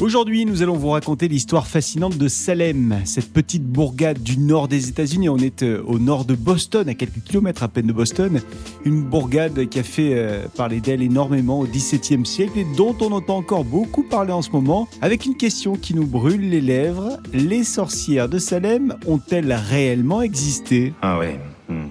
Aujourd'hui, nous allons vous raconter l'histoire fascinante de Salem, cette petite bourgade du nord des États-Unis. On est euh, au nord de Boston, à quelques kilomètres à peine de Boston. Une bourgade qui a fait euh, parler d'elle énormément au XVIIe siècle et dont on entend encore beaucoup parler en ce moment, avec une question qui nous brûle les lèvres. Les sorcières de Salem ont-elles réellement existé? Ah ouais. hmm.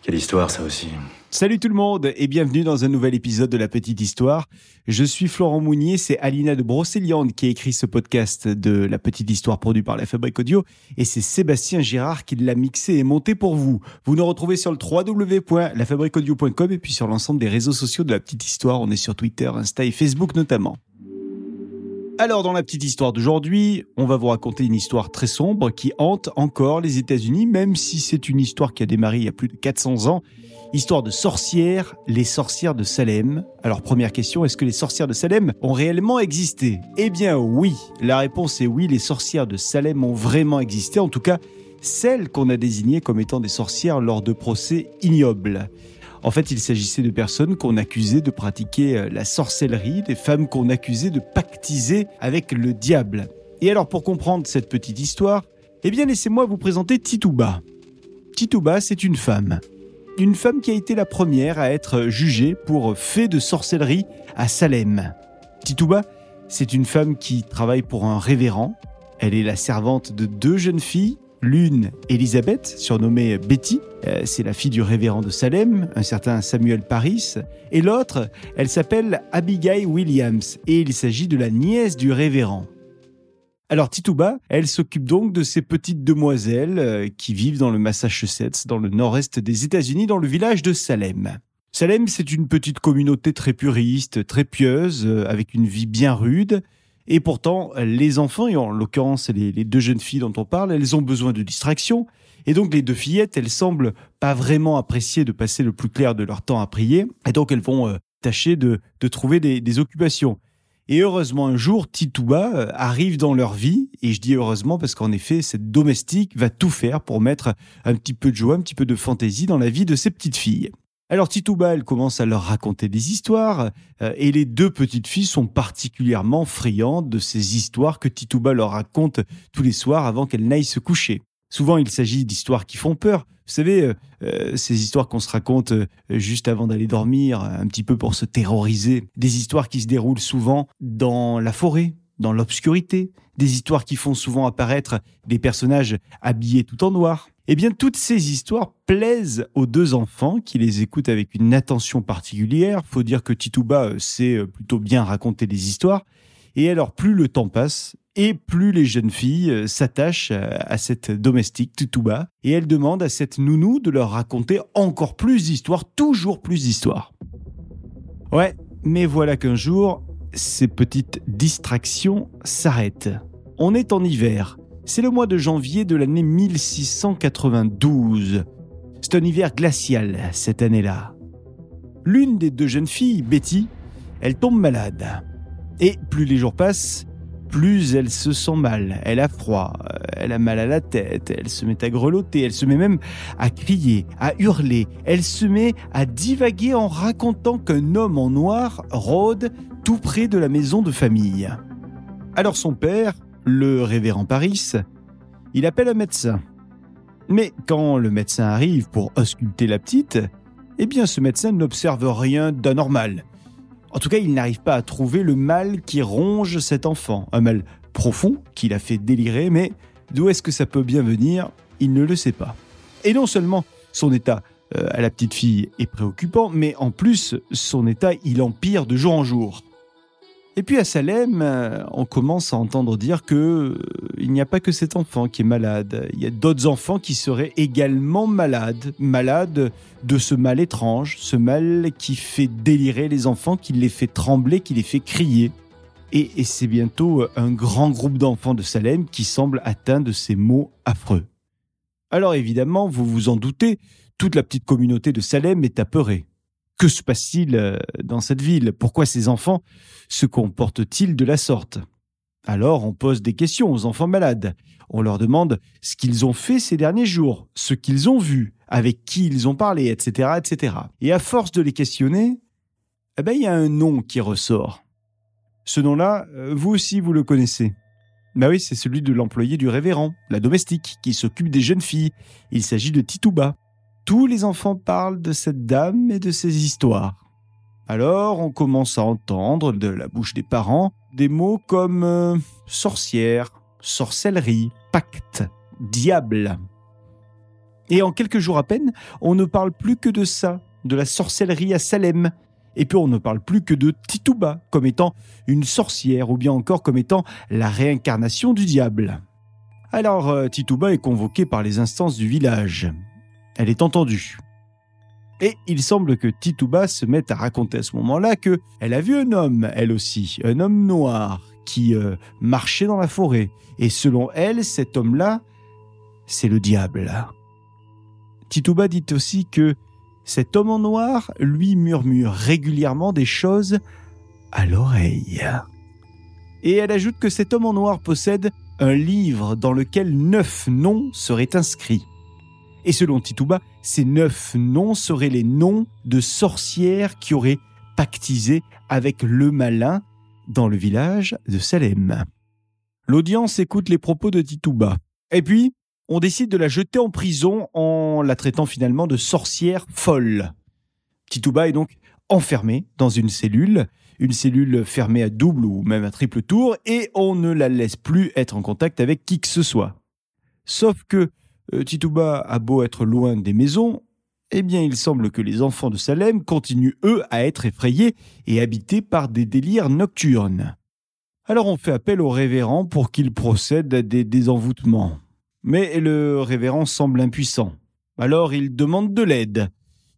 Quelle histoire ça aussi. Salut tout le monde et bienvenue dans un nouvel épisode de La Petite Histoire. Je suis Florent Mounier, c'est Alina de Brocéliande qui a écrit ce podcast de La Petite Histoire produit par la Fabrique Audio et c'est Sébastien Girard qui l'a mixé et monté pour vous. Vous nous retrouvez sur le www.lafabriqueaudio.com et puis sur l'ensemble des réseaux sociaux de La Petite Histoire. On est sur Twitter, Insta et Facebook notamment. Alors, dans la petite histoire d'aujourd'hui, on va vous raconter une histoire très sombre qui hante encore les États-Unis, même si c'est une histoire qui a démarré il y a plus de 400 ans. Histoire de sorcières, les sorcières de Salem. Alors, première question, est-ce que les sorcières de Salem ont réellement existé? Eh bien, oui. La réponse est oui, les sorcières de Salem ont vraiment existé. En tout cas, celles qu'on a désignées comme étant des sorcières lors de procès ignobles. En fait, il s'agissait de personnes qu'on accusait de pratiquer euh, la sorcellerie, des femmes qu'on accusait de pactiser avec le diable. Et alors, pour comprendre cette petite histoire, eh bien, laissez-moi vous présenter Tituba. Tituba, c'est une femme. Une femme qui a été la première à être jugée pour fait de sorcellerie à Salem. Tituba, c'est une femme qui travaille pour un révérend. Elle est la servante de deux jeunes filles, L'une, Elisabeth, surnommée Betty, euh, c'est la fille du révérend de Salem, un certain Samuel Paris, et l'autre, elle s'appelle Abigail Williams, et il s'agit de la nièce du révérend. Alors Tituba, elle s'occupe donc de ces petites demoiselles euh, qui vivent dans le Massachusetts, dans le nord-est des États-Unis, dans le village de Salem. Salem, c'est une petite communauté très puriste, très pieuse, euh, avec une vie bien rude, et pourtant, les enfants, et en l'occurrence les, les, deux jeunes filles dont on parle, elles ont besoin de distraction. Et donc les deux fillettes, elles semblent pas vraiment apprécier de passer le plus clair de leur temps à prier. Et donc elles vont euh, tâcher de, trouver des, occupations. Et heureusement, un jour, Tituba euh, arrive dans leur vie. Et je dis heureusement parce qu'en effet, cette domestique va tout faire pour mettre un petit peu de joie, un petit peu de fantaisie dans la vie de ces petites filles. Alors Tituba, elle commence à leur raconter des histoires, euh, et les deux petites filles sont particulièrement friandes de ces histoires que Tituba leur raconte tous les soirs avant qu'elles n'aillent se coucher. Souvent, il s'agit d'histoires qui font peur. Vous savez, euh, euh, ces histoires qu'on se raconte euh, juste avant d'aller dormir, un petit peu pour se terroriser. Des histoires qui se déroulent souvent dans la forêt, dans l'obscurité. Des histoires qui font souvent apparaître des personnages habillés tout en noir. Eh bien, toutes ces histoires plaisent aux deux enfants qui les écoutent avec une attention particulière. Faut dire que Tituba sait plutôt bien raconter des histoires. Et alors, plus le temps passe, et plus les jeunes filles s'attachent à cette domestique Tituba, et elles demandent à cette nounou de leur raconter encore plus d'histoires, toujours plus d'histoires. Ouais, mais voilà qu'un jour, ces petites distractions s'arrêtent. On est en hiver. C'est le mois de janvier de l'année 1692. C'est un hiver glacial cette année-là. L'une des deux jeunes filles, Betty, elle tombe malade. Et plus les jours passent, plus elle se sent mal, elle a froid, elle a mal à la tête, elle se met à grelotter, elle se met même à crier, à hurler, elle se met à divaguer en racontant qu'un homme en noir rôde tout près de la maison de famille. Alors son père, le révérend Paris, il appelle un médecin. Mais quand le médecin arrive pour ausculter la petite, eh bien ce médecin n'observe rien d'anormal. En tout cas, il n'arrive pas à trouver le mal qui ronge cet enfant. Un mal profond qui l'a fait délirer, mais d'où est-ce que ça peut bien venir Il ne le sait pas. Et non seulement son état euh, à la petite fille est préoccupant, mais en plus, son état, il empire de jour en jour. Et puis à Salem, euh, on commence à entendre dire que euh, il n'y a pas que cet enfant qui est malade. Il y a d'autres enfants qui seraient également malades, malades de ce mal étrange, ce mal qui fait délirer les enfants, qui les fait trembler, qui les fait crier. Et, et c'est bientôt un grand groupe d'enfants de Salem qui semble atteint de ces maux affreux. Alors évidemment, vous vous en doutez, toute la petite communauté de Salem est apeurée. Que se passe-t-il dans cette ville? Pourquoi ces enfants se comportent-ils de la sorte? Alors on pose des questions aux enfants malades. On leur demande ce qu'ils ont fait ces derniers jours, ce qu'ils ont vu, avec qui ils ont parlé, etc., etc. Et à force de les questionner, eh ben, il y a un nom qui ressort. Ce nom-là, euh, vous aussi, vous le connaissez. Bah oui, c'est celui de l'employé du révérend, la domestique, qui s'occupe des jeunes filles. Il s'agit de Titouba. Tous les enfants parlent de cette dame et de ses histoires. Alors on commence à entendre de la bouche des parents des mots comme euh, sorcière, sorcellerie, pacte, diable. Et en quelques jours à peine, on ne parle plus que de ça, de la sorcellerie à Salem. Et puis on ne parle plus que de Tituba comme étant une sorcière ou bien encore comme étant la réincarnation du diable. Alors euh, Tituba est convoquée par les instances du village. Elle est entendue. Et il semble que Tituba se mette à raconter à ce moment-là que elle a vu un homme, elle aussi, un homme noir qui euh, marchait dans la forêt. Et selon elle, cet homme-là, c'est le diable. Tituba dit aussi que cet homme en noir lui murmure régulièrement des choses à l'oreille. Et elle ajoute que cet homme en noir possède un livre dans lequel neuf noms seraient inscrits. Et selon Tituba, ces neuf noms seraient les noms de sorcières qui auraient pactisé avec le malin dans le village de Salem. L'audience écoute les propos de Tituba. Et puis, on décide de la jeter en prison en la traitant finalement de sorcière folle. Tituba est donc enfermée dans une cellule, une cellule fermée à double ou même à triple tour, et on ne la laisse plus être en contact avec qui que ce soit. Sauf que Tituba a beau être loin des maisons, eh bien il semble que les enfants de Salem continuent eux à être effrayés et habités par des délires nocturnes. Alors on fait appel au révérend pour qu'il procède à des désenvoûtements. Mais le révérend semble impuissant. Alors il demande de l'aide.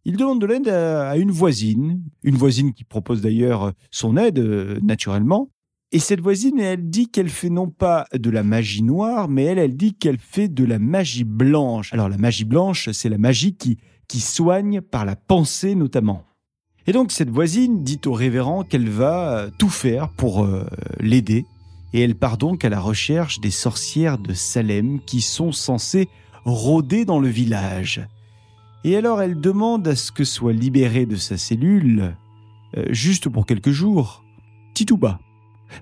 Il demande de l'aide à une voisine, une voisine qui propose d'ailleurs son aide, euh, naturellement, et cette voisine, elle dit qu'elle fait non pas de la magie noire, mais elle, elle dit qu'elle fait de la magie blanche. Alors la magie blanche, c'est la magie qui, soigne par la pensée notamment. Et donc cette voisine dit au révérend qu'elle va euh, tout faire pour euh, l'aider, et elle part donc à la recherche des sorcières de Salem qui sont censées rôder dans le village. Et alors elle demande à ce que soit libérée de sa cellule, euh, juste pour quelques jours, Titouba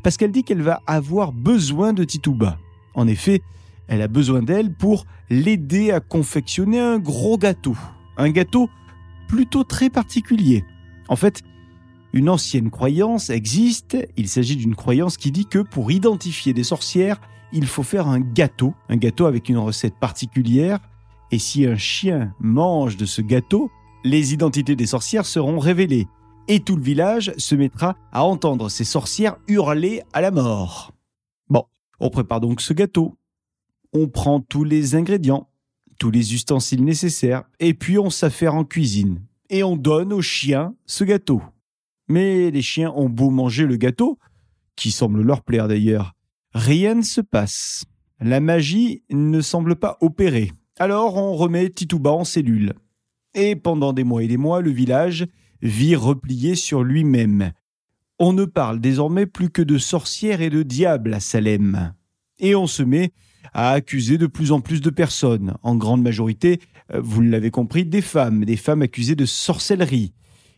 parce qu'elle dit qu'elle va avoir besoin de Tituba. En effet, elle a besoin d'elle pour l'aider à confectionner un gros gâteau. Un gâteau plutôt très particulier. En fait, une ancienne croyance existe. Il s'agit d'une croyance qui dit que pour identifier des sorcières, il faut faire un gâteau, un gâteau avec une recette particulière. Et si un chien mange de ce gâteau, les identités des sorcières seront révélées et tout le village se mettra à entendre ces sorcières hurler à la mort. Bon, on prépare donc ce gâteau. On prend tous les ingrédients, tous les ustensiles nécessaires, et puis on s'affaire en cuisine. Et on donne aux chiens ce gâteau. Mais les chiens ont beau manger le gâteau, qui semble leur plaire d'ailleurs, rien ne se passe. La magie ne semble pas opérer. Alors on remet Titouba en cellule. Et pendant des mois et des mois, le village vit replié sur lui-même. On ne parle désormais plus que de sorcières et de diables à Salem. Et on se met à accuser de plus en plus de personnes, en grande majorité, euh, vous l'avez compris, des femmes, des femmes accusées de sorcellerie.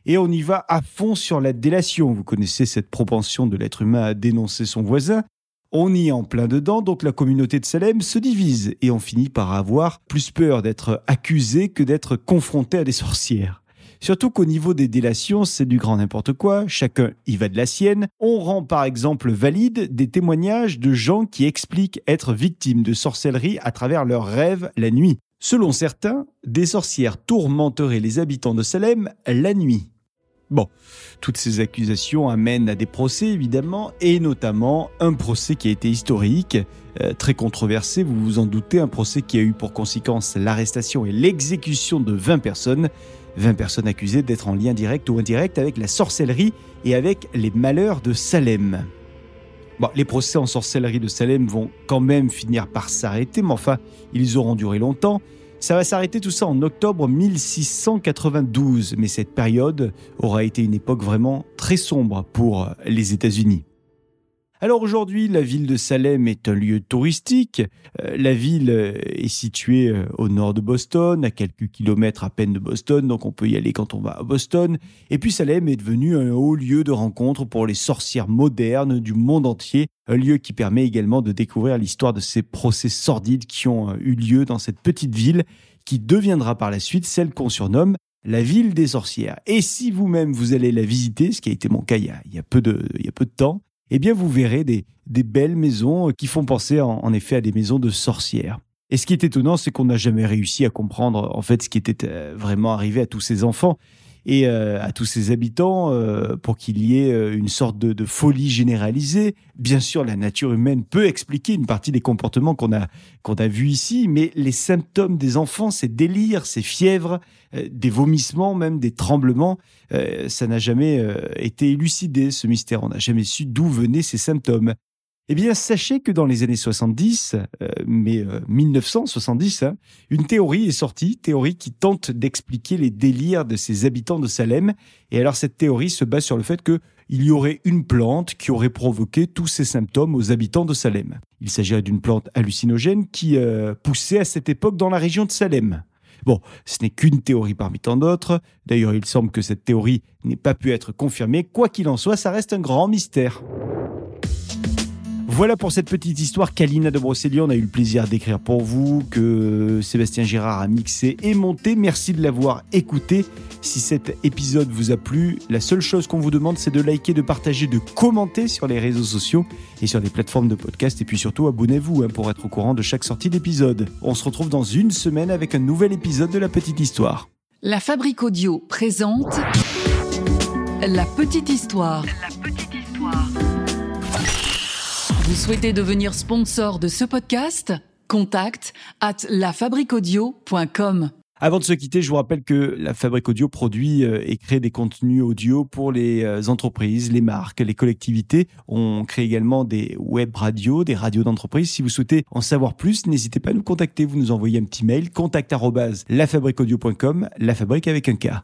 Et on y va à fond sur la délation. Vous connaissez cette propension de l'être humain à dénoncer son voisin. On y est en plein dedans, donc la communauté de Salem se divise et on finit par avoir plus peur d'être accusé que d'être confronté à des sorcières. Surtout qu'au niveau des délations, c'est du grand n'importe quoi, chacun y va de la sienne. On rend par exemple valide des témoignages de gens qui expliquent être victimes de sorcellerie à travers leurs rêves la nuit. Selon certains, des sorcières tourmenteraient les habitants de Salem la nuit. Bon, toutes ces accusations amènent à des procès évidemment, et notamment un procès qui a été historique, euh, très controversé, vous vous en doutez, un procès qui a eu pour conséquence l'arrestation et l'exécution de 20 personnes, 20 personnes accusées d'être en lien direct ou indirect avec la sorcellerie et avec les malheurs de Salem. Bon, les procès en sorcellerie de Salem vont quand même finir par s'arrêter, mais enfin, ils auront duré longtemps. Ça va s'arrêter tout ça en octobre 1692, mais cette période aura été une époque vraiment très sombre pour les États-Unis. Alors aujourd'hui, la ville de Salem est un lieu touristique. Euh, la ville euh, est située euh, au nord de Boston, à quelques kilomètres à peine de Boston, donc on peut y aller quand on va à Boston. Et puis Salem est devenu un haut lieu de rencontre pour les sorcières modernes du monde entier, un lieu qui permet également de découvrir l'histoire de ces procès sordides qui ont eu lieu dans cette petite ville, qui deviendra par la suite celle qu'on surnomme la ville des sorcières. Et si vous-même vous allez la visiter, ce qui a été mon cas il y a, de, il y a peu de temps, eh bien vous verrez des, belles maisons qui font penser en, effet à des maisons de sorcières. Et ce qui est étonnant, c'est qu'on n'a jamais réussi à comprendre en fait ce qui était euh, vraiment arrivé à tous ces enfants et euh, à tous ses habitants euh, pour qu'il y ait euh, une sorte de, folie généralisée. Bien sûr, la nature humaine peut expliquer une partie des comportements qu'on a qu'on a vus ici, mais les symptômes des enfants, ces délires, ces fièvres, des vomissements, même des tremblements, ça n'a jamais été élucidé ce mystère. On n'a jamais su d'où venaient ces symptômes. Eh bien, sachez que dans les années 70, euh, mais 1970, euh, hein, une théorie est sortie, théorie qui tente d'expliquer les délires de ces habitants de Salem. Et alors, cette théorie se base sur le fait que il y aurait une plante qui aurait provoqué tous ces symptômes aux habitants de Salem. Il s'agirait d'une plante hallucinogène qui euh, poussait à cette époque dans la région de Salem. Bon, ce n'est qu'une théorie parmi tant d'autres. D'ailleurs, il semble que cette théorie n'ait pas pu être confirmée. Quoi qu'il en soit, ça reste un grand mystère. Voilà pour cette petite histoire qu'Alina de On a eu le plaisir d'écrire pour vous, que Sébastien Girard a mixé et monté. Merci de l'avoir écouté. Si cet épisode vous a plu, la seule chose qu'on vous demande, c'est de liker, de partager, de commenter sur les réseaux sociaux et sur les plateformes de podcast. Et puis surtout, abonnez-vous hein, pour être au courant de chaque sortie d'épisode. On se retrouve dans une semaine avec un nouvel épisode de La Petite Histoire. La Fabrique Audio présente. La Petite Histoire. Vous souhaitez devenir sponsor de ce podcast? Contact at lafabriquaudio.com. Avant de se quitter, je vous rappelle que la Fabrique Audio produit euh, et crée des contenus audio pour les euh, entreprises, les marques, les collectivités. On crée également des web radios, des radios d'entreprise. Si vous souhaitez en savoir plus, n'hésitez pas à nous contacter. Vous nous envoyez un petit mail contact la fabrique avec un K.